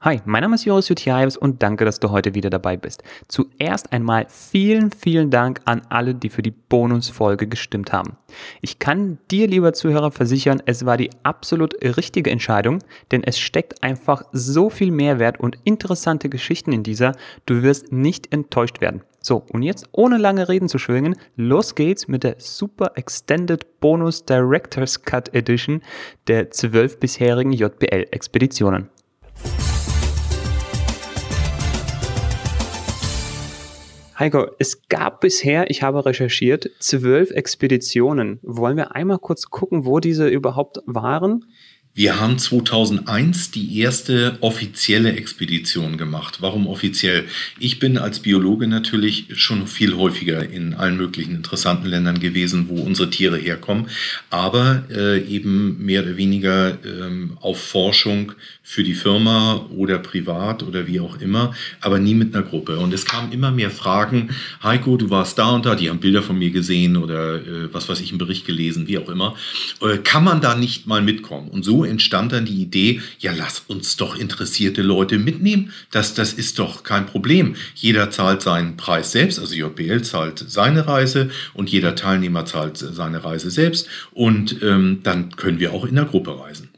Hi, mein Name ist Joris Jutjaeves und danke, dass du heute wieder dabei bist. Zuerst einmal vielen, vielen Dank an alle, die für die Bonusfolge gestimmt haben. Ich kann dir, lieber Zuhörer, versichern, es war die absolut richtige Entscheidung, denn es steckt einfach so viel Mehrwert und interessante Geschichten in dieser, du wirst nicht enttäuscht werden. So, und jetzt ohne lange Reden zu schwingen, los geht's mit der Super Extended Bonus Director's Cut Edition der zwölf bisherigen JBL-Expeditionen. Heiko, es gab bisher, ich habe recherchiert, zwölf Expeditionen. Wollen wir einmal kurz gucken, wo diese überhaupt waren? Wir haben 2001 die erste offizielle Expedition gemacht. Warum offiziell? Ich bin als Biologe natürlich schon viel häufiger in allen möglichen interessanten Ländern gewesen, wo unsere Tiere herkommen, aber äh, eben mehr oder weniger ähm, auf Forschung für die Firma oder privat oder wie auch immer, aber nie mit einer Gruppe. Und es kamen immer mehr Fragen, Heiko, du warst da und da, die haben Bilder von mir gesehen oder äh, was weiß ich, einen Bericht gelesen, wie auch immer. Äh, kann man da nicht mal mitkommen? Und so entstand dann die Idee, ja, lass uns doch interessierte Leute mitnehmen. Das, das ist doch kein Problem. Jeder zahlt seinen Preis selbst, also JBL zahlt seine Reise und jeder Teilnehmer zahlt seine Reise selbst. Und ähm, dann können wir auch in der Gruppe reisen.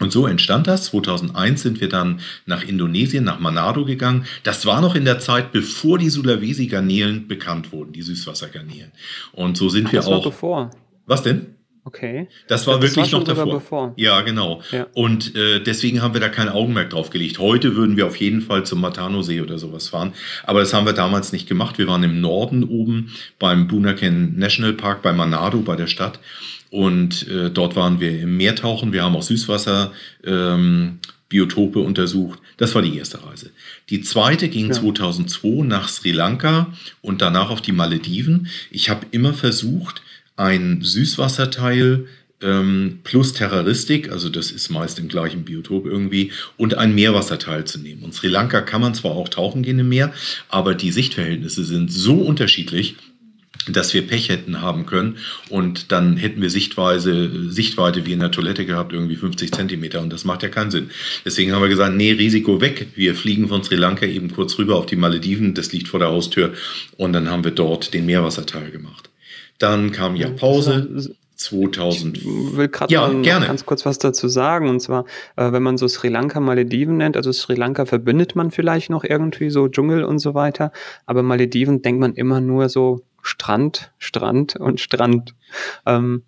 Und so entstand das. 2001 sind wir dann nach Indonesien, nach Manado gegangen. Das war noch in der Zeit, bevor die Sulawesi-Garnelen bekannt wurden, die Süßwassergarnelen. Und so sind Ach, wir das auch. War bevor. Was denn? Okay. Das war das wirklich war noch davor. Bevor. Ja, genau. Ja. Und äh, deswegen haben wir da kein Augenmerk drauf gelegt. Heute würden wir auf jeden Fall zum Matano-See oder sowas fahren. Aber das haben wir damals nicht gemacht. Wir waren im Norden oben beim Bunaken National Park bei Manado, bei der Stadt. Und äh, dort waren wir im Meertauchen. Wir haben auch Süßwasser. Ähm, Biotope untersucht. Das war die erste Reise. Die zweite ging ja. 2002 nach Sri Lanka und danach auf die Malediven. Ich habe immer versucht, ein Süßwasserteil ähm, plus Terroristik, also das ist meist im gleichen Biotop irgendwie, und ein Meerwasserteil zu nehmen. Und Sri Lanka kann man zwar auch tauchen gehen im Meer, aber die Sichtverhältnisse sind so unterschiedlich, dass wir Pech hätten haben können und dann hätten wir Sichtweise, Sichtweite wie in der Toilette gehabt, irgendwie 50 Zentimeter und das macht ja keinen Sinn. Deswegen haben wir gesagt, nee, Risiko weg. Wir fliegen von Sri Lanka eben kurz rüber auf die Malediven, das liegt vor der Haustür und dann haben wir dort den Meerwasserteil gemacht. Dann kam ja Pause. 2000. Ich will gerade ja, ganz kurz was dazu sagen. Und zwar, äh, wenn man so Sri Lanka Malediven nennt, also Sri Lanka verbindet man vielleicht noch irgendwie so Dschungel und so weiter, aber Malediven denkt man immer nur so Strand, Strand und Strand. Ähm,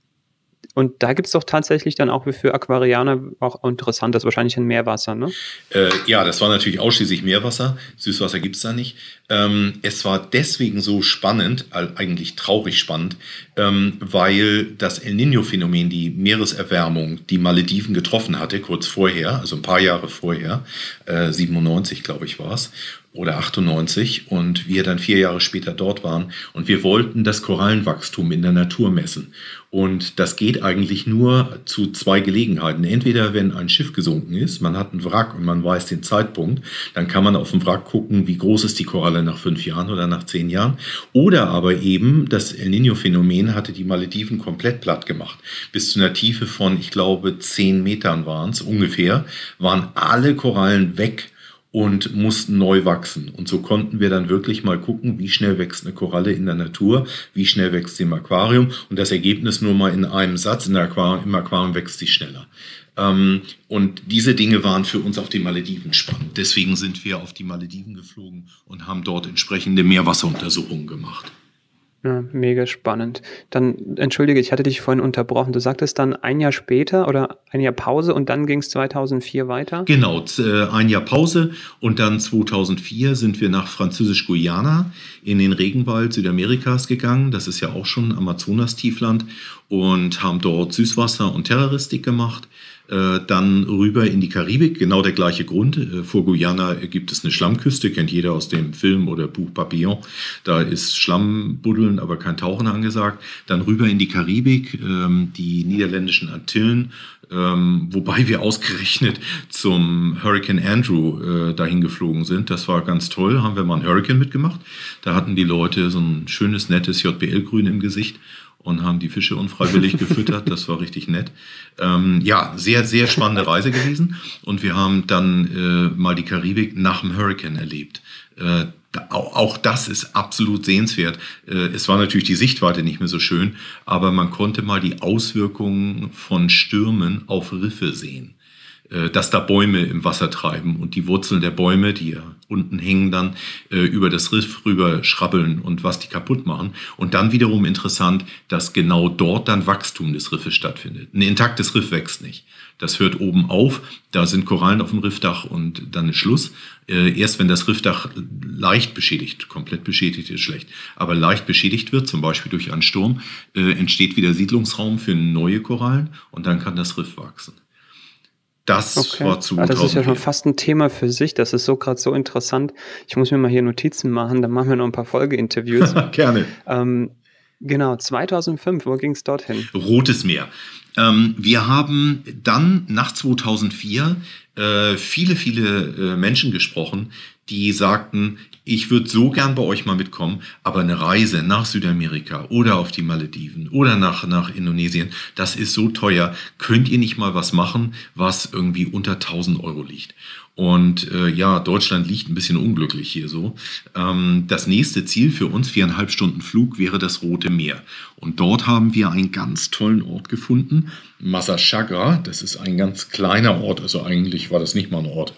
und da gibt es doch tatsächlich dann auch für Aquarianer auch interessant, das wahrscheinlich ein Meerwasser, ne? Äh, ja, das war natürlich ausschließlich Meerwasser. Süßwasser gibt es da nicht. Ähm, es war deswegen so spannend, eigentlich traurig spannend, ähm, weil das El Nino-Phänomen, die Meereserwärmung, die Malediven getroffen hatte, kurz vorher, also ein paar Jahre vorher, äh, 97 glaube ich war es, oder 98 und wir dann vier Jahre später dort waren und wir wollten das Korallenwachstum in der Natur messen. Und das geht eigentlich nur zu zwei Gelegenheiten. Entweder wenn ein Schiff gesunken ist, man hat einen Wrack und man weiß den Zeitpunkt, dann kann man auf dem Wrack gucken, wie groß ist die Koralle nach fünf Jahren oder nach zehn Jahren. Oder aber eben das El Nino-Phänomen hatte die Malediven komplett platt gemacht. Bis zu einer Tiefe von, ich glaube, zehn Metern waren es ungefähr, waren alle Korallen weg und mussten neu wachsen. Und so konnten wir dann wirklich mal gucken, wie schnell wächst eine Koralle in der Natur, wie schnell wächst sie im Aquarium und das Ergebnis nur mal in einem Satz, in der Aquarium, im Aquarium wächst sie schneller. Ähm, und diese Dinge waren für uns auf den Malediven spannend. Deswegen sind wir auf die Malediven geflogen und haben dort entsprechende Meerwasseruntersuchungen gemacht. Ja, mega spannend. Dann entschuldige, ich hatte dich vorhin unterbrochen. Du sagtest dann ein Jahr später oder ein Jahr Pause und dann ging es 2004 weiter? Genau, äh, ein Jahr Pause und dann 2004 sind wir nach Französisch-Guyana in den Regenwald Südamerikas gegangen. Das ist ja auch schon Amazonas-Tiefland und haben dort Süßwasser und Terroristik gemacht. Äh, dann rüber in die Karibik, genau der gleiche Grund. Äh, vor Guyana gibt es eine Schlammküste, kennt jeder aus dem Film oder Buch Papillon. Da ist Schlammbuddeln, aber kein Tauchen angesagt. Dann rüber in die Karibik, ähm, die niederländischen Antillen, ähm, wobei wir ausgerechnet zum Hurricane Andrew äh, dahin geflogen sind. Das war ganz toll, haben wir mal einen Hurricane mitgemacht. Da hatten die Leute so ein schönes, nettes JBL-Grün im Gesicht und haben die Fische unfreiwillig gefüttert. Das war richtig nett. Ähm, ja, sehr, sehr spannende Reise gewesen. Und wir haben dann äh, mal die Karibik nach dem Hurricane erlebt. Äh, auch das ist absolut sehenswert. Äh, es war natürlich die Sichtweite nicht mehr so schön, aber man konnte mal die Auswirkungen von Stürmen auf Riffe sehen. Äh, dass da Bäume im Wasser treiben und die Wurzeln der Bäume, die ja unten hängen, dann äh, über das Riff rüber schrabbeln und was die kaputt machen. Und dann wiederum interessant, dass genau dort dann Wachstum des Riffes stattfindet. Ein intaktes Riff wächst nicht. Das hört oben auf, da sind Korallen auf dem Riffdach und dann ist Schluss. Äh, erst wenn das Riffdach leicht beschädigt, komplett beschädigt ist schlecht, aber leicht beschädigt wird, zum Beispiel durch einen Sturm, entsteht wieder Siedlungsraum für neue Korallen und dann kann das Riff wachsen. Das okay. war zu. Ah, das ist ja schon fast ein Thema für sich. Das ist so gerade so interessant. Ich muss mir mal hier Notizen machen, dann machen wir noch ein paar Folgeinterviews. Gerne. Ähm, genau, 2005, wo ging es dorthin? Rotes Meer. Ähm, wir haben dann nach 2004 äh, viele, viele äh, Menschen gesprochen, die sagten, ich würde so gern bei euch mal mitkommen, aber eine Reise nach Südamerika oder auf die Malediven oder nach, nach Indonesien, das ist so teuer. Könnt ihr nicht mal was machen, was irgendwie unter 1000 Euro liegt? Und äh, ja, Deutschland liegt ein bisschen unglücklich hier so. Ähm, das nächste Ziel für uns, viereinhalb Stunden Flug, wäre das Rote Meer. Und dort haben wir einen ganz tollen Ort gefunden, Masashaga. Das ist ein ganz kleiner Ort, also eigentlich war das nicht mal ein Ort.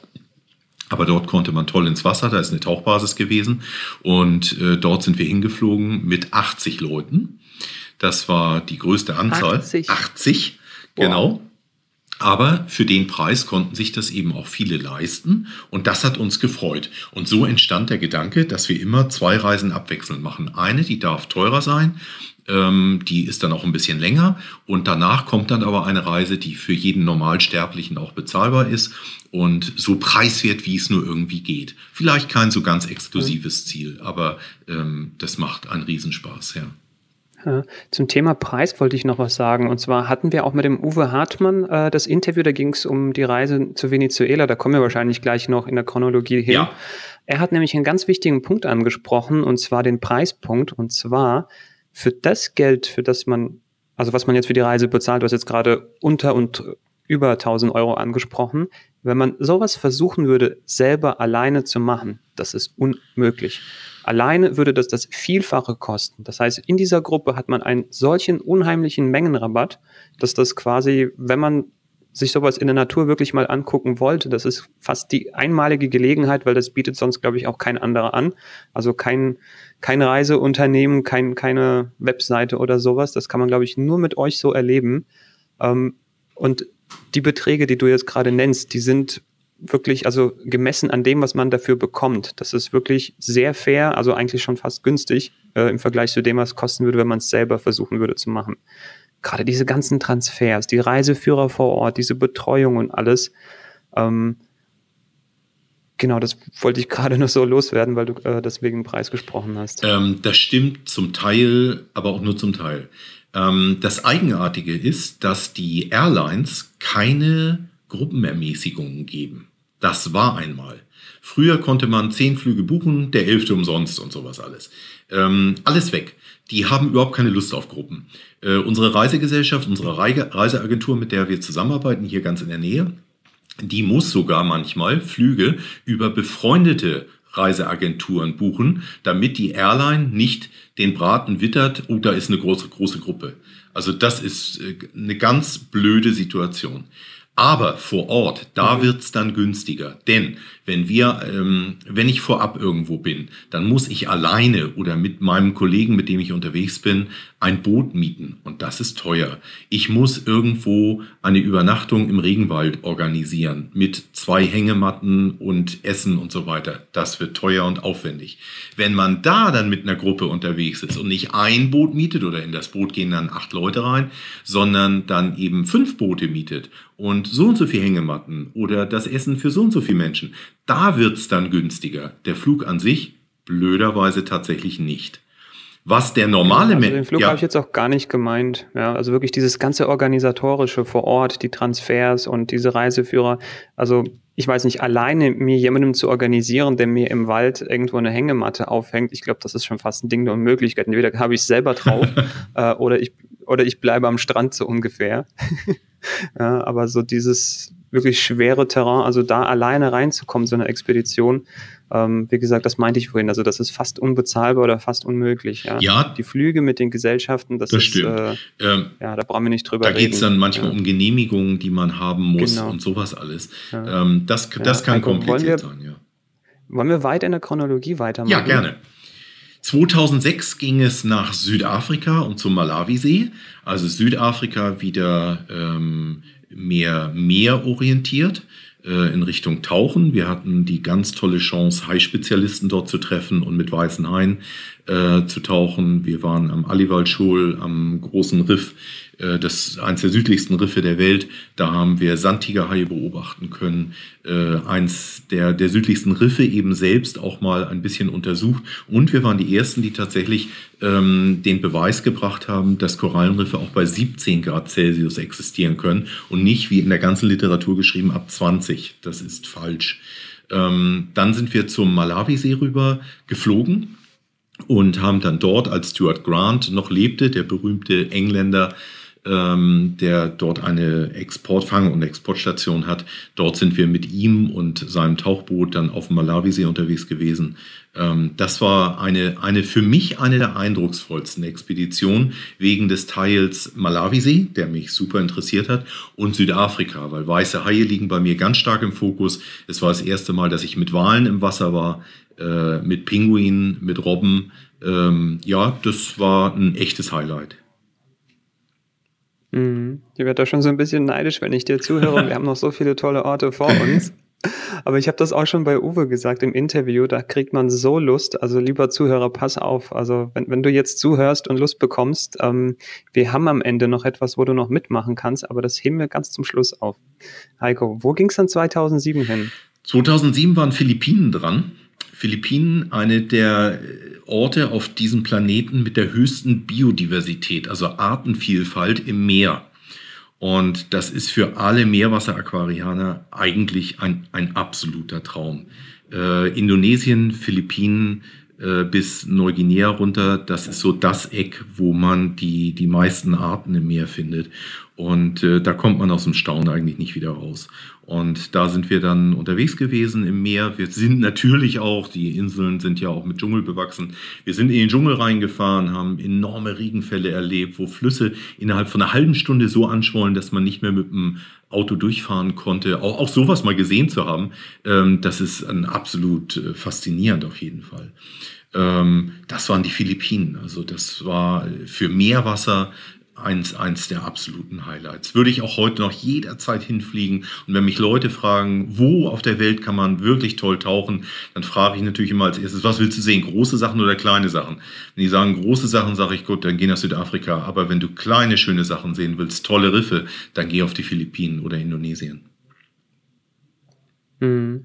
Aber dort konnte man toll ins Wasser, da ist eine Tauchbasis gewesen. Und äh, dort sind wir hingeflogen mit 80 Leuten. Das war die größte Anzahl. 80. 80, genau. Aber für den Preis konnten sich das eben auch viele leisten und das hat uns gefreut. Und so entstand der Gedanke, dass wir immer zwei Reisen abwechselnd machen. Eine, die darf teurer sein, die ist dann auch ein bisschen länger und danach kommt dann aber eine Reise, die für jeden Normalsterblichen auch bezahlbar ist und so preiswert, wie es nur irgendwie geht. Vielleicht kein so ganz exklusives Ziel, aber ähm, das macht einen Riesenspaß, ja. Ja, zum Thema Preis wollte ich noch was sagen. Und zwar hatten wir auch mit dem Uwe Hartmann äh, das Interview, da ging es um die Reise zu Venezuela. Da kommen wir wahrscheinlich gleich noch in der Chronologie hin. Ja. Er hat nämlich einen ganz wichtigen Punkt angesprochen, und zwar den Preispunkt. Und zwar für das Geld, für das man, also was man jetzt für die Reise bezahlt, du hast jetzt gerade unter und über 1000 Euro angesprochen. Wenn man sowas versuchen würde, selber alleine zu machen, das ist unmöglich. Alleine würde das das Vielfache kosten. Das heißt, in dieser Gruppe hat man einen solchen unheimlichen Mengenrabatt, dass das quasi, wenn man sich sowas in der Natur wirklich mal angucken wollte, das ist fast die einmalige Gelegenheit, weil das bietet sonst, glaube ich, auch kein anderer an. Also kein, kein Reiseunternehmen, kein, keine Webseite oder sowas. Das kann man, glaube ich, nur mit euch so erleben. Ähm, und die Beträge, die du jetzt gerade nennst, die sind wirklich, also gemessen an dem, was man dafür bekommt. Das ist wirklich sehr fair, also eigentlich schon fast günstig äh, im Vergleich zu dem, was kosten würde, wenn man es selber versuchen würde zu machen. Gerade diese ganzen Transfers, die Reiseführer vor Ort, diese Betreuung und alles. Ähm, genau, das wollte ich gerade nur so loswerden, weil du äh, deswegen Preis gesprochen hast. Ähm, das stimmt zum Teil, aber auch nur zum Teil. Ähm, das Eigenartige ist, dass die Airlines keine Gruppenermäßigungen geben. Das war einmal. Früher konnte man zehn Flüge buchen, der elfte umsonst und sowas alles. Ähm, alles weg. Die haben überhaupt keine Lust auf Gruppen. Äh, unsere Reisegesellschaft, unsere Reiseagentur, mit der wir zusammenarbeiten, hier ganz in der Nähe, die muss sogar manchmal Flüge über befreundete Reiseagenturen buchen, damit die Airline nicht den Braten wittert, oh, da ist eine große, große Gruppe. Also das ist äh, eine ganz blöde Situation. Aber vor Ort, da mhm. wird's dann günstiger. Denn wenn wir, ähm, wenn ich vorab irgendwo bin, dann muss ich alleine oder mit meinem Kollegen, mit dem ich unterwegs bin, ein Boot mieten. Und das ist teuer. Ich muss irgendwo eine Übernachtung im Regenwald organisieren mit zwei Hängematten und Essen und so weiter. Das wird teuer und aufwendig. Wenn man da dann mit einer Gruppe unterwegs ist und nicht ein Boot mietet oder in das Boot gehen dann acht Leute rein, sondern dann eben fünf Boote mietet und so und so viel Hängematten oder das Essen für so und so viele Menschen. Da wird es dann günstiger. Der Flug an sich blöderweise tatsächlich nicht. Was der normale also Den Flug ja. habe ich jetzt auch gar nicht gemeint. Ja, also wirklich dieses ganze organisatorische vor Ort, die Transfers und diese Reiseführer. Also ich weiß nicht, alleine mir jemandem zu organisieren, der mir im Wald irgendwo eine Hängematte aufhängt, ich glaube, das ist schon fast ein Ding der Unmöglichkeit. Entweder habe ich es selber drauf äh, oder, ich, oder ich bleibe am Strand so ungefähr. ja, aber so dieses wirklich schwere Terrain, also da alleine reinzukommen, so eine Expedition, ähm, wie gesagt, das meinte ich vorhin. Also das ist fast unbezahlbar oder fast unmöglich. Ja, ja die Flüge mit den Gesellschaften, das, das ist, stimmt. Äh, ähm, ja, da brauchen wir nicht drüber da reden. Da geht es dann manchmal ja. um Genehmigungen, die man haben muss Genau. und sowas alles. Ja. Ähm, das das kann Heiko, kompliziert wir- sein, ja. Wollen wir weiter in der Chronologie weitermachen? Ja, gerne. 2006 ging es nach Südafrika und zum Malawisee. Also Südafrika wieder ähm, mehr meerorientiert äh, in Richtung Tauchen. Wir hatten die ganz tolle Chance, Hai-Spezialisten dort zu treffen und mit weißen Haien äh, zu tauchen. Wir waren am Aliwal-Schul, am großen Riff, das ist eines der südlichsten Riffe der Welt. Da haben wir Sandtigerhaie beobachten können. Äh, eins der, der südlichsten Riffe eben selbst auch mal ein bisschen untersucht. Und wir waren die Ersten, die tatsächlich ähm, den Beweis gebracht haben, dass Korallenriffe auch bei 17 Grad Celsius existieren können und nicht wie in der ganzen Literatur geschrieben ab 20. Das ist falsch. Ähm, dann sind wir zum Malawisee rüber geflogen und haben dann dort, als Stuart Grant noch lebte, der berühmte Engländer, ähm, der dort eine Exportfang- und Exportstation hat, dort sind wir mit ihm und seinem Tauchboot dann auf dem Malawisee unterwegs gewesen. Ähm, das war eine, eine für mich eine der eindrucksvollsten Expeditionen wegen des Teils Malawisee, der mich super interessiert hat, und Südafrika, weil weiße Haie liegen bei mir ganz stark im Fokus. Es war das erste Mal, dass ich mit Walen im Wasser war äh, mit Pinguinen, mit Robben. Ähm, ja, das war ein echtes Highlight. Mhm. Ich werde da schon so ein bisschen neidisch, wenn ich dir zuhöre. Wir haben noch so viele tolle Orte vor uns. Aber ich habe das auch schon bei Uwe gesagt im Interview, da kriegt man so Lust. Also lieber Zuhörer, pass auf. Also wenn, wenn du jetzt zuhörst und Lust bekommst, ähm, wir haben am Ende noch etwas, wo du noch mitmachen kannst, aber das heben wir ganz zum Schluss auf. Heiko, wo ging es dann 2007 hin? 2007 waren Philippinen dran. Philippinen, eine der Orte auf diesem Planeten mit der höchsten Biodiversität, also Artenvielfalt im Meer. Und das ist für alle Meerwasseraquarianer eigentlich ein, ein absoluter Traum. Äh, Indonesien, Philippinen äh, bis Neuguinea runter, das ist so das Eck, wo man die, die meisten Arten im Meer findet. Und äh, da kommt man aus dem Staunen eigentlich nicht wieder raus. Und da sind wir dann unterwegs gewesen im Meer. Wir sind natürlich auch, die Inseln sind ja auch mit Dschungel bewachsen. Wir sind in den Dschungel reingefahren, haben enorme Regenfälle erlebt, wo Flüsse innerhalb von einer halben Stunde so anschwollen, dass man nicht mehr mit dem Auto durchfahren konnte. Auch, auch sowas mal gesehen zu haben, ähm, das ist ein absolut äh, faszinierend auf jeden Fall. Ähm, das waren die Philippinen. Also das war für Meerwasser eins, eins der absoluten Highlights. Würde ich auch heute noch jederzeit hinfliegen. Und wenn mich Leute fragen, wo auf der Welt kann man wirklich toll tauchen, dann frage ich natürlich immer als erstes, was willst du sehen? Große Sachen oder kleine Sachen? Wenn die sagen große Sachen, sage ich, gut, dann geh nach Südafrika. Aber wenn du kleine, schöne Sachen sehen willst, tolle Riffe, dann geh auf die Philippinen oder Indonesien. Hm.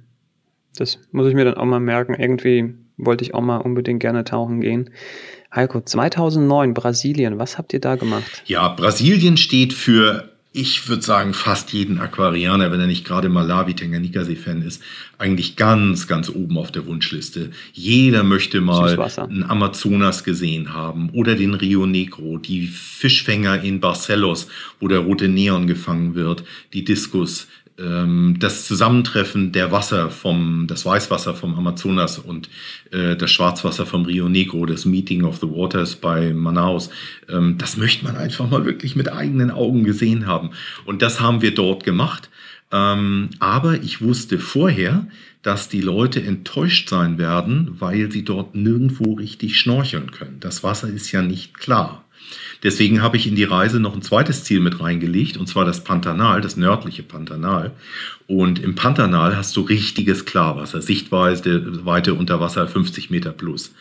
Das muss ich mir dann auch mal merken. Irgendwie wollte ich auch mal unbedingt gerne tauchen gehen. Heiko, 2009 Brasilien, was habt ihr da gemacht? Ja, Brasilien steht für, ich würde sagen, fast jeden Aquarianer, wenn er nicht gerade Malawi Tanganika-See-Fan ist, eigentlich ganz, ganz oben auf der Wunschliste. Jeder möchte mal einen Amazonas gesehen haben oder den Rio Negro, die Fischfänger in Barcelos, wo der rote Neon gefangen wird, die Diskus, das Zusammentreffen der Wasser vom, das Weißwasser vom Amazonas und äh, das Schwarzwasser vom Rio Negro, das Meeting of the Waters bei Manaus, ähm, das möchte man einfach mal wirklich mit eigenen Augen gesehen haben. Und das haben wir dort gemacht. Ähm, aber ich wusste vorher, dass die Leute enttäuscht sein werden, weil sie dort nirgendwo richtig schnorcheln können. Das Wasser ist ja nicht klar. Deswegen habe ich in die Reise noch ein zweites Ziel mit reingelegt, und zwar das Pantanal, das nördliche Pantanal. Und im Pantanal hast du richtiges Klarwasser, Sichtweite Weite unter Wasser 50 Meter plus.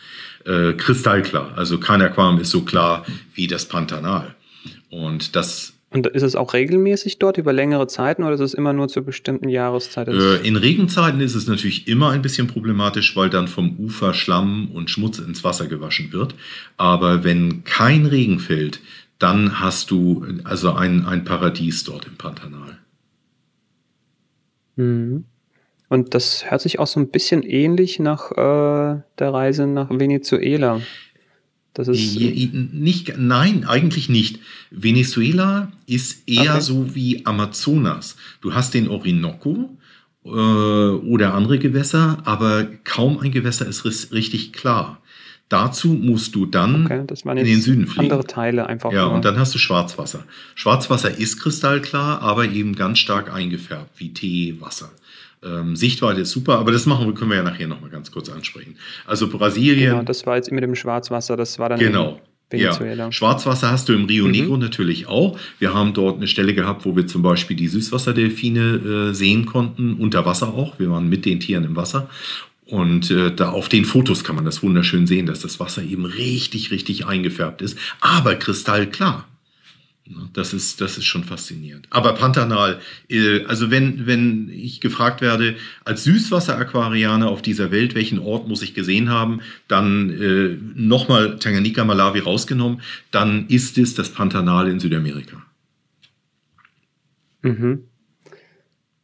Äh, kristallklar. Also kein Aquarium ist so klar wie das Pantanal. Und das Und ist es auch regelmäßig dort über längere Zeiten oder ist es immer nur zur bestimmten Jahreszeit? Äh, in Regenzeiten ist es natürlich immer ein bisschen problematisch, weil dann vom Ufer Schlamm und Schmutz ins Wasser gewaschen wird. Aber wenn kein Regen fällt, dann hast du also ein, ein Paradies dort im Pantanal. Mhm. Und das hört sich auch so ein bisschen ähnlich nach äh, der Reise nach Venezuela. Das ist nicht, nein, eigentlich nicht. Venezuela ist eher okay. so wie Amazonas. Du hast den Orinoco äh, oder andere Gewässer, aber kaum ein Gewässer ist richtig klar. Dazu musst du dann okay, in den Süden fliegen. Andere Teile einfach. Ja, nur. und dann hast du Schwarzwasser. Schwarzwasser ist kristallklar, aber eben ganz stark eingefärbt, wie Teewasser. Ähm, Sichtweite ist super, aber das machen wir, können wir ja nachher nochmal ganz kurz ansprechen. Also Brasilien. Genau, das war jetzt mit dem Schwarzwasser, das war dann. Genau. Ja. Schwarzwasser hast du im Rio mhm. Negro natürlich auch. Wir haben dort eine Stelle gehabt, wo wir zum Beispiel die Süßwasserdelfine äh, sehen konnten, unter Wasser auch. Wir waren mit den Tieren im Wasser. Und äh, da auf den Fotos kann man das wunderschön sehen, dass das Wasser eben richtig, richtig eingefärbt ist, aber kristallklar. Das ist, das ist schon faszinierend. Aber Pantanal, also wenn, wenn ich gefragt werde, als Süßwasser-Aquarianer auf dieser Welt, welchen Ort muss ich gesehen haben, dann äh, nochmal Tanganyika, Malawi rausgenommen, dann ist es das Pantanal in Südamerika. Mhm.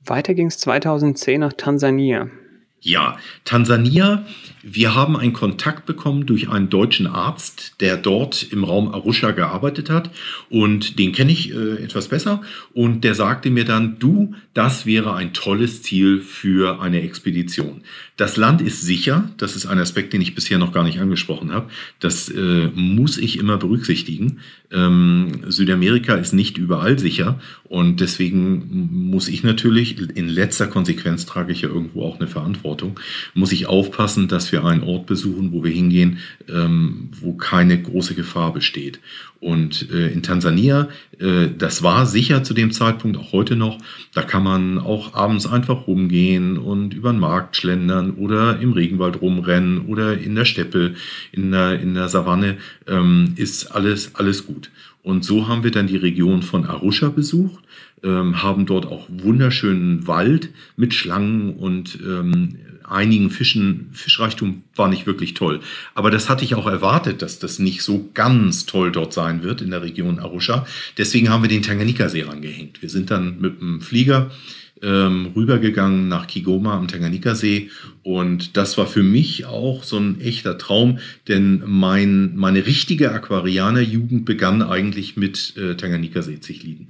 Weiter ging es 2010 nach Tansania. Ja, Tansania. Wir haben einen Kontakt bekommen durch einen deutschen Arzt, der dort im Raum Arusha gearbeitet hat. Und den kenne ich äh, etwas besser. Und der sagte mir dann, du, das wäre ein tolles Ziel für eine Expedition. Das Land ist sicher. Das ist ein Aspekt, den ich bisher noch gar nicht angesprochen habe. Das äh, muss ich immer berücksichtigen. Ähm, Südamerika ist nicht überall sicher. Und deswegen muss ich natürlich, in letzter Konsequenz trage ich ja irgendwo auch eine Verantwortung, muss ich aufpassen, dass wir einen Ort besuchen, wo wir hingehen, ähm, wo keine große Gefahr besteht. Und äh, in Tansania, äh, das war sicher zu dem Zeitpunkt, auch heute noch, da kann man auch abends einfach rumgehen und über den Markt schlendern oder im Regenwald rumrennen oder in der Steppe, in der, in der Savanne, ähm, ist alles, alles gut. Und so haben wir dann die Region von Arusha besucht, ähm, haben dort auch wunderschönen Wald mit Schlangen und ähm, einigen Fischen, Fischreichtum war nicht wirklich toll. Aber das hatte ich auch erwartet, dass das nicht so ganz toll dort sein wird in der Region Arusha. Deswegen haben wir den Tanganika-See rangehängt. Wir sind dann mit dem Flieger ähm, rübergegangen nach Kigoma am Tanganika-See. Und das war für mich auch so ein echter Traum, denn mein, meine richtige Aquarianer-Jugend begann eigentlich mit äh, Tanganika-See-Zichliden.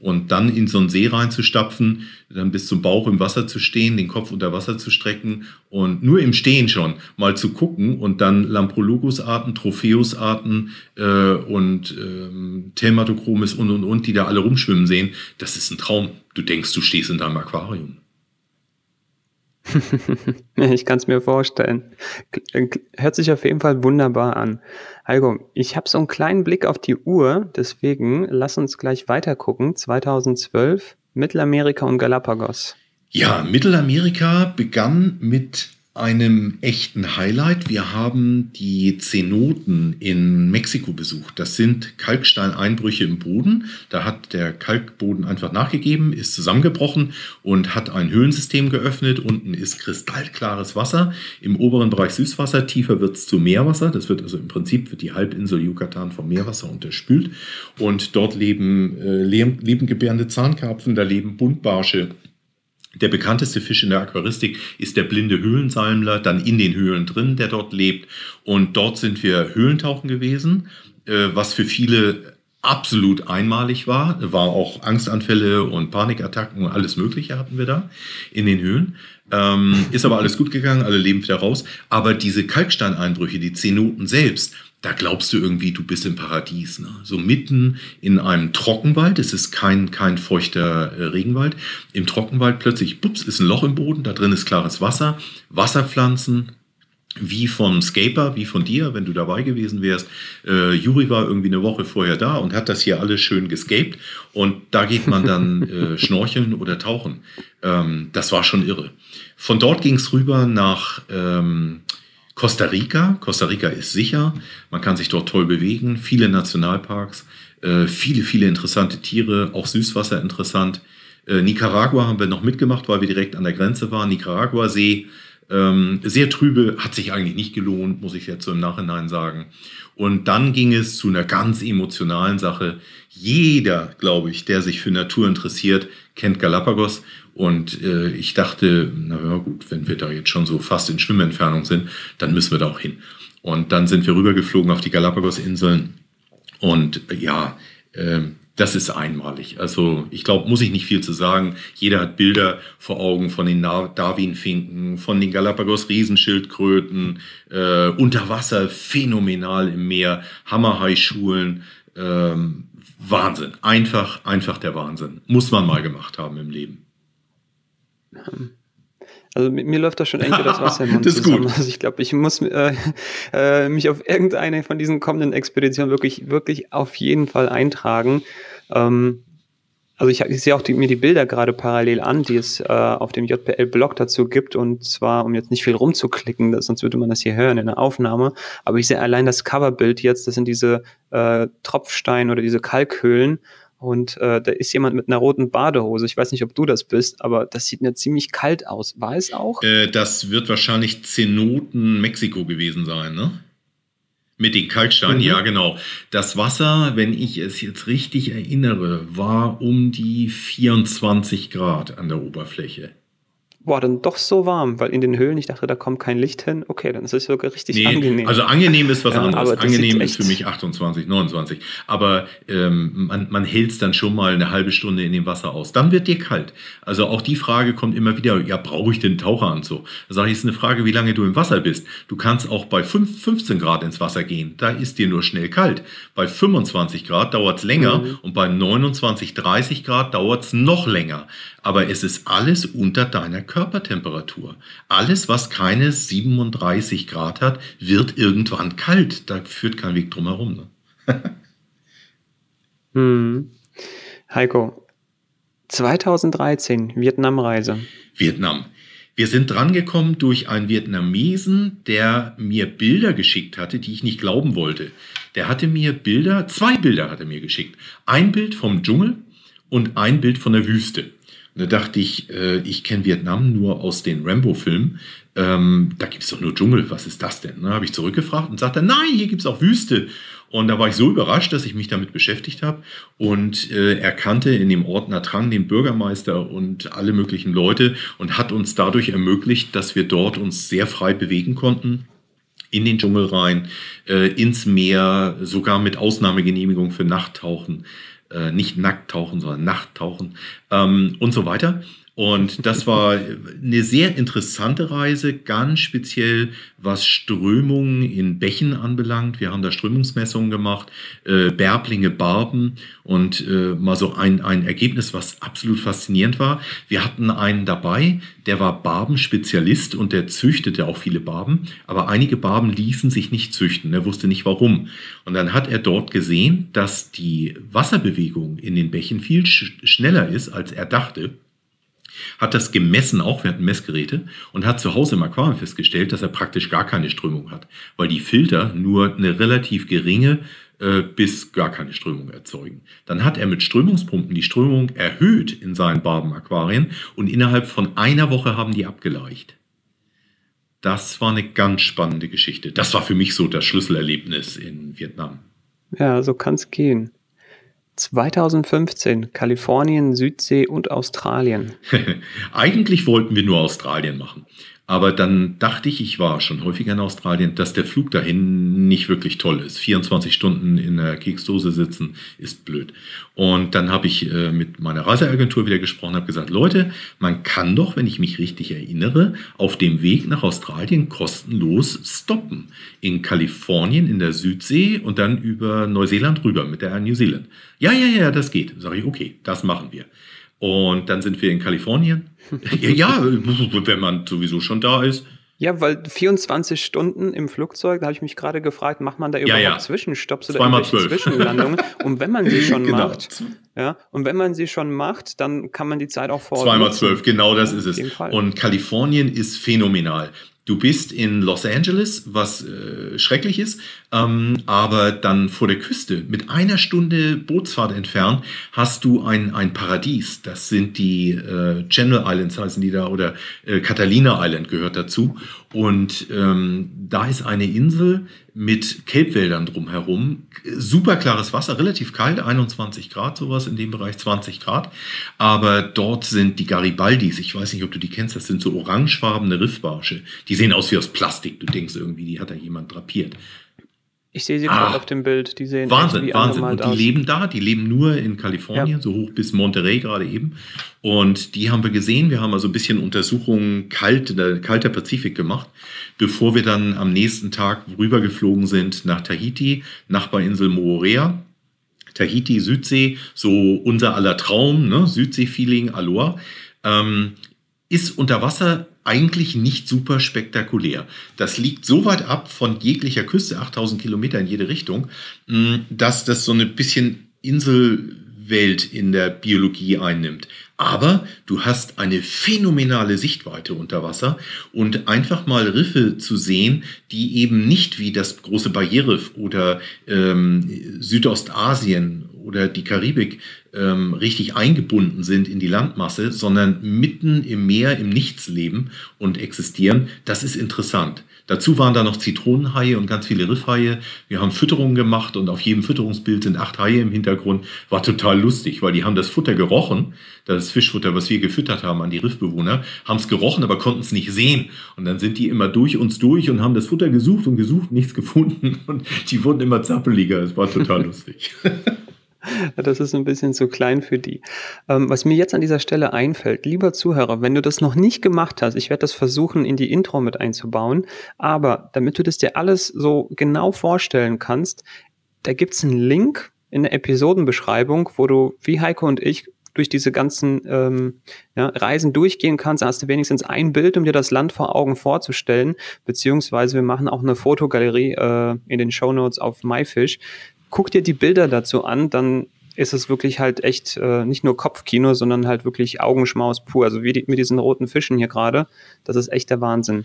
Und dann in so einen See reinzustapfen, dann bis zum Bauch im Wasser zu stehen, den Kopf unter Wasser zu strecken und nur im Stehen schon mal zu gucken und dann Lamprologus-Arten, Tropheus-Arten äh, und ähm, Thelmatochromis und und und, die da alle rumschwimmen sehen, das ist ein Traum. Du denkst, du stehst in deinem Aquarium. ich kann es mir vorstellen. Hört sich auf jeden Fall wunderbar an. Heiko, ich habe so einen kleinen Blick auf die Uhr, deswegen lass uns gleich weiter gucken. 2012, Mittelamerika und Galapagos. Ja, Mittelamerika begann mit einem echten Highlight. Wir haben die Zenoten in Mexiko besucht. Das sind Kalksteineinbrüche im Boden. Da hat der Kalkboden einfach nachgegeben, ist zusammengebrochen und hat ein Höhlensystem geöffnet. Unten ist kristallklares Wasser. Im oberen Bereich Süßwasser, tiefer wird es zu Meerwasser. Das wird also im Prinzip wird die Halbinsel Yucatan vom Meerwasser unterspült. Und dort leben äh, lebengebärende Zahnkarpfen, da leben Buntbarsche der bekannteste Fisch in der Aquaristik ist der blinde Höhlensalmler, dann in den Höhlen drin, der dort lebt. Und dort sind wir Höhlentauchen gewesen, äh, was für viele absolut einmalig war. War auch Angstanfälle und Panikattacken und alles Mögliche hatten wir da in den Höhlen. Ähm, ist aber alles gut gegangen, alle leben wieder raus. Aber diese Kalksteineinbrüche, die Zenoten selbst, da glaubst du irgendwie, du bist im Paradies. Ne? So mitten in einem Trockenwald, es ist kein, kein feuchter äh, Regenwald, im Trockenwald plötzlich, bups, ist ein Loch im Boden, da drin ist klares Wasser, Wasserpflanzen, wie vom Scaper, wie von dir, wenn du dabei gewesen wärst. Äh, Juri war irgendwie eine Woche vorher da und hat das hier alles schön gescaped. Und da geht man dann äh, schnorcheln oder tauchen. Ähm, das war schon irre. Von dort ging es rüber nach ähm, Costa Rica. Costa Rica ist sicher. Man kann sich dort toll bewegen. Viele Nationalparks. Äh, viele, viele interessante Tiere, auch Süßwasser interessant. Äh, Nicaragua haben wir noch mitgemacht, weil wir direkt an der Grenze waren. Nicaragua-See, ähm, sehr trübe, hat sich eigentlich nicht gelohnt, muss ich jetzt so im Nachhinein sagen. Und dann ging es zu einer ganz emotionalen Sache. Jeder, glaube ich, der sich für Natur interessiert, kennt Galapagos. Und äh, ich dachte, na ja, gut, wenn wir da jetzt schon so fast in Schwimmentfernung sind, dann müssen wir da auch hin. Und dann sind wir rübergeflogen auf die Galapagos-Inseln. Und äh, ja, äh, das ist einmalig. Also ich glaube, muss ich nicht viel zu sagen. Jeder hat Bilder vor Augen von den Darwin-Finken, von den Galapagos-Riesenschildkröten, äh, unter Wasser phänomenal im Meer, Hammerhai-Schulen. Ähm, Wahnsinn. Einfach, einfach der Wahnsinn. Muss man mal gemacht haben im Leben. Also mit mir läuft da schon irgendwie das Wasser im Mund das ist zusammen. Gut. Also ich glaube, ich muss äh, äh, mich auf irgendeine von diesen kommenden Expeditionen wirklich, wirklich auf jeden Fall eintragen. Ähm, also ich, ich sehe auch die, mir die Bilder gerade parallel an, die es äh, auf dem JPL-Blog dazu gibt. Und zwar, um jetzt nicht viel rumzuklicken, das, sonst würde man das hier hören in der Aufnahme. Aber ich sehe allein das Coverbild jetzt, das sind diese äh, Tropfstein- oder diese Kalkhöhlen. Und äh, da ist jemand mit einer roten Badehose. Ich weiß nicht, ob du das bist, aber das sieht mir ziemlich kalt aus. War es auch? Äh, das wird wahrscheinlich Zenoten Mexiko gewesen sein, ne? Mit den Kalksteinen, mhm. ja genau. Das Wasser, wenn ich es jetzt richtig erinnere, war um die 24 Grad an der Oberfläche boah, dann doch so warm, weil in den Höhlen, ich dachte, da kommt kein Licht hin. Okay, dann ist es sogar richtig nee, angenehm. Also angenehm ist was ja, anderes. Angenehm ist für mich 28, 29. Aber ähm, man, man hält es dann schon mal eine halbe Stunde in dem Wasser aus. Dann wird dir kalt. Also auch die Frage kommt immer wieder, ja, brauche ich den Taucheranzug? Da sage ich, es ist eine Frage, wie lange du im Wasser bist. Du kannst auch bei 5, 15 Grad ins Wasser gehen. Da ist dir nur schnell kalt. Bei 25 Grad dauert es länger mhm. und bei 29, 30 Grad dauert es noch länger aber es ist alles unter deiner Körpertemperatur. Alles, was keine 37 Grad hat, wird irgendwann kalt. Da führt kein Weg drum herum. Ne? hm. Heiko, 2013, Vietnamreise. Vietnam. Wir sind drangekommen durch einen Vietnamesen, der mir Bilder geschickt hatte, die ich nicht glauben wollte. Der hatte mir Bilder, zwei Bilder hat er mir geschickt. Ein Bild vom Dschungel und ein Bild von der Wüste. Da dachte ich, äh, ich kenne Vietnam nur aus den Rambo-Filmen. Ähm, da gibt es doch nur Dschungel, was ist das denn? Da habe ich zurückgefragt und sagte, nein, hier gibt es auch Wüste. Und da war ich so überrascht, dass ich mich damit beschäftigt habe und äh, erkannte in dem Ort Natrang den Bürgermeister und alle möglichen Leute und hat uns dadurch ermöglicht, dass wir dort uns sehr frei bewegen konnten in den Dschungel rein, äh, ins Meer, sogar mit Ausnahmegenehmigung für Nachttauchen äh, nicht nackt tauchen, sondern Nachttauchen ähm, und so weiter. Und das war eine sehr interessante Reise, ganz speziell was Strömungen in Bächen anbelangt. Wir haben da Strömungsmessungen gemacht, äh, Bärblinge, Barben und äh, mal so ein, ein Ergebnis, was absolut faszinierend war. Wir hatten einen dabei, der war Barbenspezialist und der züchtete auch viele Barben, aber einige Barben ließen sich nicht züchten. Er wusste nicht warum. Und dann hat er dort gesehen, dass die Wasserbewegung in den Bächen viel sch schneller ist, als er dachte hat das gemessen, auch während Messgeräte, und hat zu Hause im Aquarium festgestellt, dass er praktisch gar keine Strömung hat, weil die Filter nur eine relativ geringe äh, bis gar keine Strömung erzeugen. Dann hat er mit Strömungspumpen die Strömung erhöht in seinen Barbenaquarien und innerhalb von einer Woche haben die abgeleicht. Das war eine ganz spannende Geschichte. Das war für mich so das Schlüsselerlebnis in Vietnam. Ja, so kann es gehen. 2015 Kalifornien, Südsee und Australien. Eigentlich wollten wir nur Australien machen. Aber dann dachte ich, ich war schon häufiger in Australien, dass der Flug dahin nicht wirklich toll ist. 24 Stunden in der Keksdose sitzen ist blöd. Und dann habe ich äh, mit meiner Reiseagentur wieder gesprochen, habe gesagt, Leute, man kann doch, wenn ich mich richtig erinnere, auf dem Weg nach Australien kostenlos stoppen. In Kalifornien, in der Südsee und dann über Neuseeland rüber mit der Air New Zealand. Ja, ja, ja, das geht. Sage ich, okay, das machen wir. Und dann sind wir in Kalifornien. ja, wenn man sowieso schon da ist. Ja, weil 24 Stunden im Flugzeug, da habe ich mich gerade gefragt, macht man da überhaupt ja, ja. Zwischenstopps oder irgendwelche Zwischenlandungen? und wenn man sie schon genau. macht, ja, und wenn man sie schon macht, dann kann man die Zeit auch vor. Zweimal zwölf, genau das ist es. Und Kalifornien ist phänomenal. Du bist in Los Angeles, was äh, schrecklich ist, ähm, aber dann vor der Küste mit einer Stunde Bootsfahrt entfernt hast du ein, ein Paradies. Das sind die äh, Channel Islands, heißen die da, oder äh, Catalina Island gehört dazu. Und ähm, da ist eine Insel mit Kelbwäldern drumherum. Super klares Wasser, relativ kalt, 21 Grad, sowas in dem Bereich 20 Grad. Aber dort sind die Garibaldis, ich weiß nicht, ob du die kennst, das sind so orangefarbene Riffbarsche. Die sehen aus wie aus Plastik. Du denkst irgendwie, die hat da jemand drapiert. Ich sehe sie ah, gerade auf dem Bild. Die sehen Wahnsinn, Wahnsinn. Und die aus. leben da, die leben nur in Kalifornien, ja. so hoch bis Monterey gerade eben. Und die haben wir gesehen. Wir haben also ein bisschen Untersuchungen kalt, der kalter Pazifik gemacht, bevor wir dann am nächsten Tag rübergeflogen sind nach Tahiti, Nachbarinsel Moorea. Tahiti, Südsee, so unser aller Traum, ne? Südsee-Feeling, Aloha. Ähm, ist unter Wasser eigentlich nicht super spektakulär. Das liegt so weit ab von jeglicher Küste, 8000 Kilometer in jede Richtung, mm, dass das so ein bisschen Inselwelt in der Biologie einnimmt. Aber du hast eine phänomenale Sichtweite unter Wasser und einfach mal Riffe zu sehen, die eben nicht wie das große Barrierriff oder ähm, Südostasien oder die Karibik ähm, richtig eingebunden sind in die Landmasse, sondern mitten im Meer, im Nichts leben und existieren, das ist interessant. Dazu waren da noch Zitronenhaie und ganz viele Riffhaie. Wir haben Fütterungen gemacht und auf jedem Fütterungsbild sind acht Haie im Hintergrund. War total lustig, weil die haben das Futter gerochen, das Fischfutter, was wir gefüttert haben an die Riffbewohner, haben es gerochen, aber konnten es nicht sehen. Und dann sind die immer durch uns durch und haben das Futter gesucht und gesucht, nichts gefunden. Und die wurden immer zappeliger. Es war total lustig. Das ist ein bisschen zu klein für die. Ähm, was mir jetzt an dieser Stelle einfällt, lieber Zuhörer, wenn du das noch nicht gemacht hast, ich werde das versuchen, in die Intro mit einzubauen, aber damit du das dir alles so genau vorstellen kannst, da gibt es einen Link in der Episodenbeschreibung, wo du, wie Heiko und ich, durch diese ganzen ähm, ja, Reisen durchgehen kannst, hast du wenigstens ein Bild, um dir das Land vor Augen vorzustellen, beziehungsweise wir machen auch eine Fotogalerie äh, in den Show Notes auf MyFish guck dir die Bilder dazu an, dann ist es wirklich halt echt äh, nicht nur Kopfkino, sondern halt wirklich Augenschmaus pur. Also wie die, mit diesen roten Fischen hier gerade, das ist echt der Wahnsinn.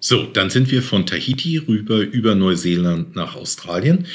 So, dann sind wir von Tahiti rüber über Neuseeland nach Australien.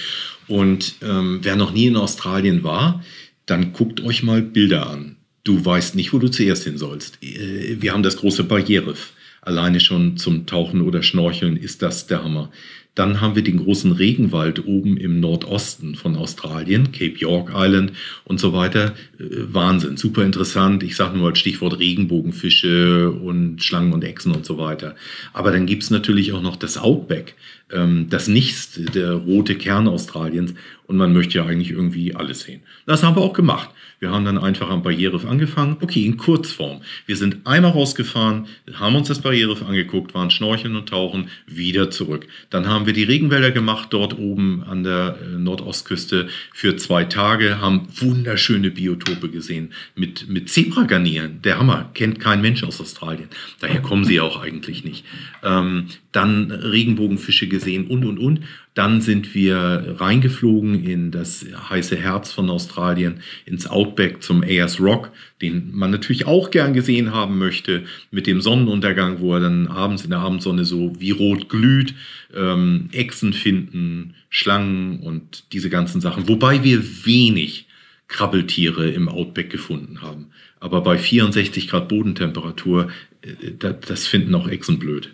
Und ähm, wer noch nie in Australien war, dann guckt euch mal Bilder an. Du weißt nicht, wo du zuerst hin sollst. Äh, wir haben das große Barrierriff. Alleine schon zum Tauchen oder Schnorcheln ist das der Hammer. Dann haben wir den großen Regenwald oben im Nordosten von Australien, Cape York Island und so weiter. Äh, Wahnsinn, super interessant. Ich sage nur als Stichwort Regenbogenfische und Schlangen und Echsen und so weiter. Aber dann gibt's natürlich auch noch das Outback, das Nichts, der rote Kern Australiens. Und man möchte ja eigentlich irgendwie alles sehen. Das haben wir auch gemacht. Wir haben dann einfach am Barrierriff angefangen. Okay, in Kurzform. Wir sind einmal rausgefahren, haben uns das Barrierriff angeguckt, waren schnorcheln und tauchen, wieder zurück. Dann haben wir die Regenwälder gemacht, dort oben an der äh, Nordostküste für zwei Tage, haben wunderschöne Biotope gesehen mit, mit Zebragarnieren. Der Hammer, kennt kein Mensch aus Australien. Daher kommen sie auch eigentlich nicht. Ähm, dann Regenbogenfische gesehen und, und, und. Dann sind wir reingeflogen in das heiße Herz von Australien, ins Outback zum Ayers Rock, den man natürlich auch gern gesehen haben möchte, mit dem Sonnenuntergang, wo er dann abends in der Abendsonne so wie rot glüht, ähm, Echsen finden, Schlangen und diese ganzen Sachen. Wobei wir wenig Krabbeltiere im Outback gefunden haben. Aber bei 64 Grad Bodentemperatur, äh, das finden auch Echsen blöd.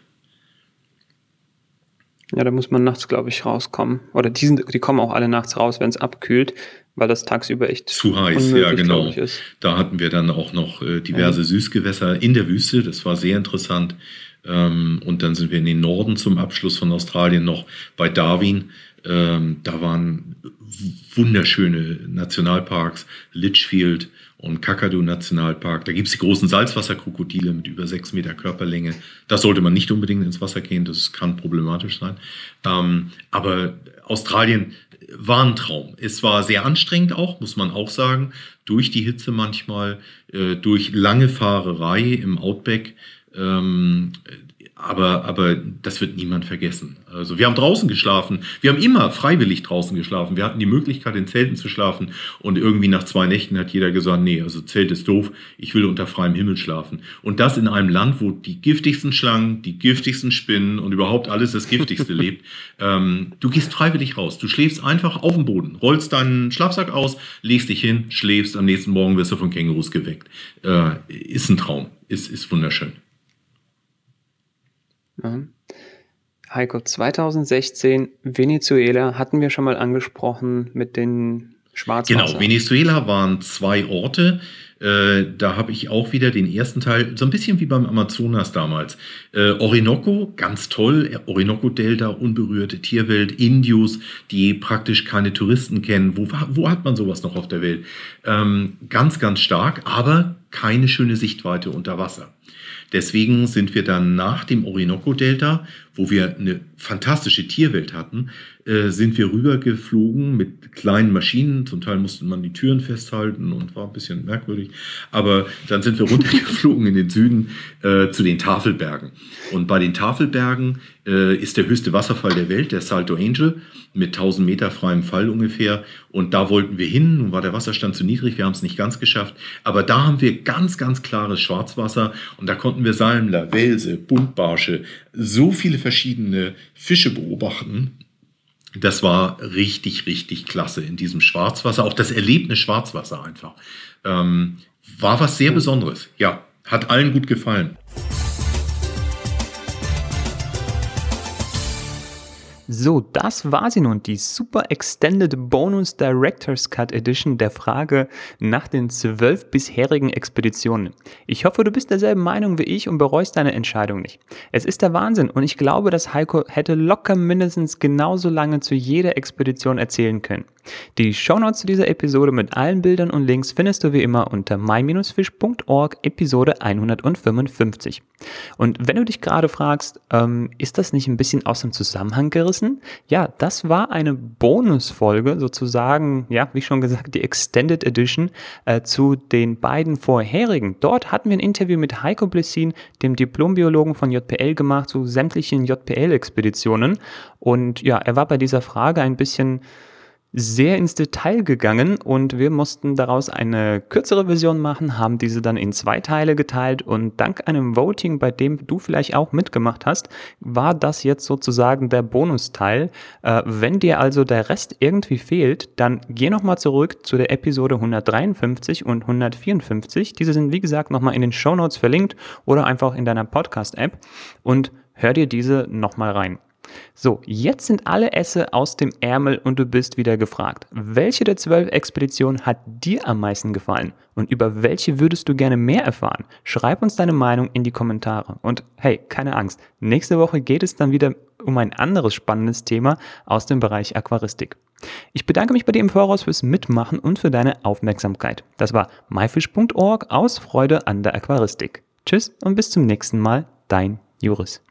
Ja, da muss man nachts, glaube ich, rauskommen. Oder die, sind, die kommen auch alle nachts raus, wenn es abkühlt, weil das tagsüber echt zu heiß, ja genau. Da hatten wir dann auch noch äh, diverse ja. Süßgewässer in der Wüste. Das war sehr interessant. Ähm, und dann sind wir in den Norden zum Abschluss von Australien noch bei Darwin. Ähm, da waren wunderschöne Nationalparks, Litchfield und Kakadu Nationalpark. Da gibt es die großen Salzwasserkrokodile mit über sechs Meter Körperlänge. Das sollte man nicht unbedingt ins Wasser gehen, das kann problematisch sein. Ähm, aber Australien war ein Traum. Es war sehr anstrengend auch, muss man auch sagen, durch die Hitze manchmal, äh, durch lange Fahrerei im Outback. Ähm, aber, aber das wird niemand vergessen. Also wir haben draußen geschlafen. Wir haben immer freiwillig draußen geschlafen. Wir hatten die Möglichkeit, in Zelten zu schlafen. Und irgendwie nach zwei Nächten hat jeder gesagt, nee, also Zelt ist doof. Ich will unter freiem Himmel schlafen. Und das in einem Land, wo die giftigsten Schlangen, die giftigsten Spinnen und überhaupt alles das Giftigste lebt. Ähm, du gehst freiwillig raus. Du schläfst einfach auf dem Boden, rollst deinen Schlafsack aus, legst dich hin, schläfst. Am nächsten Morgen wirst du von Kängurus geweckt. Äh, ist ein Traum. Ist, ist wunderschön. Heiko, 2016, Venezuela hatten wir schon mal angesprochen mit den Schwarzwasser. Genau, Venezuela waren zwei Orte. Äh, da habe ich auch wieder den ersten Teil, so ein bisschen wie beim Amazonas damals. Äh, Orinoco, ganz toll. Orinoco-Delta, unberührte Tierwelt, Indios, die praktisch keine Touristen kennen. Wo, wo hat man sowas noch auf der Welt? Ähm, ganz, ganz stark, aber keine schöne Sichtweite unter Wasser. Deswegen sind wir dann nach dem Orinoco-Delta, wo wir eine fantastische Tierwelt hatten, äh, sind wir rübergeflogen mit kleinen Maschinen. Zum Teil musste man die Türen festhalten und war ein bisschen merkwürdig. Aber dann sind wir runtergeflogen in den Süden äh, zu den Tafelbergen. Und bei den Tafelbergen äh, ist der höchste Wasserfall der Welt, der Salto Angel, mit 1000 Meter freiem Fall ungefähr. Und da wollten wir hin. Nun war der Wasserstand zu niedrig, wir haben es nicht ganz geschafft. Aber da haben wir ganz, ganz klares Schwarzwasser. Und da konnten wir Salmler, Welse, Buntbarsche, so viele verschiedene Fische beobachten. Das war richtig, richtig klasse in diesem Schwarzwasser. Auch das Erlebnis Schwarzwasser einfach. Ähm, war was sehr Besonderes. Ja, hat allen gut gefallen. So, das war sie nun, die Super Extended Bonus Director's Cut Edition der Frage nach den zwölf bisherigen Expeditionen. Ich hoffe, du bist derselben Meinung wie ich und bereust deine Entscheidung nicht. Es ist der Wahnsinn und ich glaube, dass Heiko hätte locker mindestens genauso lange zu jeder Expedition erzählen können. Die Shownotes zu dieser Episode mit allen Bildern und Links findest du wie immer unter my-fish.org Episode 155. Und wenn du dich gerade fragst, ähm, ist das nicht ein bisschen aus dem Zusammenhang gerissen? Ja, das war eine Bonusfolge sozusagen, ja, wie schon gesagt, die Extended Edition äh, zu den beiden vorherigen. Dort hatten wir ein Interview mit Heiko Blessin, dem Diplombiologen von JPL gemacht, zu sämtlichen JPL-Expeditionen. Und ja, er war bei dieser Frage ein bisschen sehr ins Detail gegangen und wir mussten daraus eine kürzere Version machen, haben diese dann in zwei Teile geteilt und dank einem Voting, bei dem du vielleicht auch mitgemacht hast, war das jetzt sozusagen der Bonusteil. Äh, wenn dir also der Rest irgendwie fehlt, dann geh nochmal zurück zu der Episode 153 und 154. Diese sind wie gesagt nochmal in den Show Notes verlinkt oder einfach in deiner Podcast-App und hör dir diese nochmal rein. So, jetzt sind alle Esse aus dem Ärmel und du bist wieder gefragt. Welche der zwölf Expeditionen hat dir am meisten gefallen? Und über welche würdest du gerne mehr erfahren? Schreib uns deine Meinung in die Kommentare. Und hey, keine Angst, nächste Woche geht es dann wieder um ein anderes spannendes Thema aus dem Bereich Aquaristik. Ich bedanke mich bei dir im Voraus fürs Mitmachen und für deine Aufmerksamkeit. Das war myfish.org aus Freude an der Aquaristik. Tschüss und bis zum nächsten Mal, dein Juris.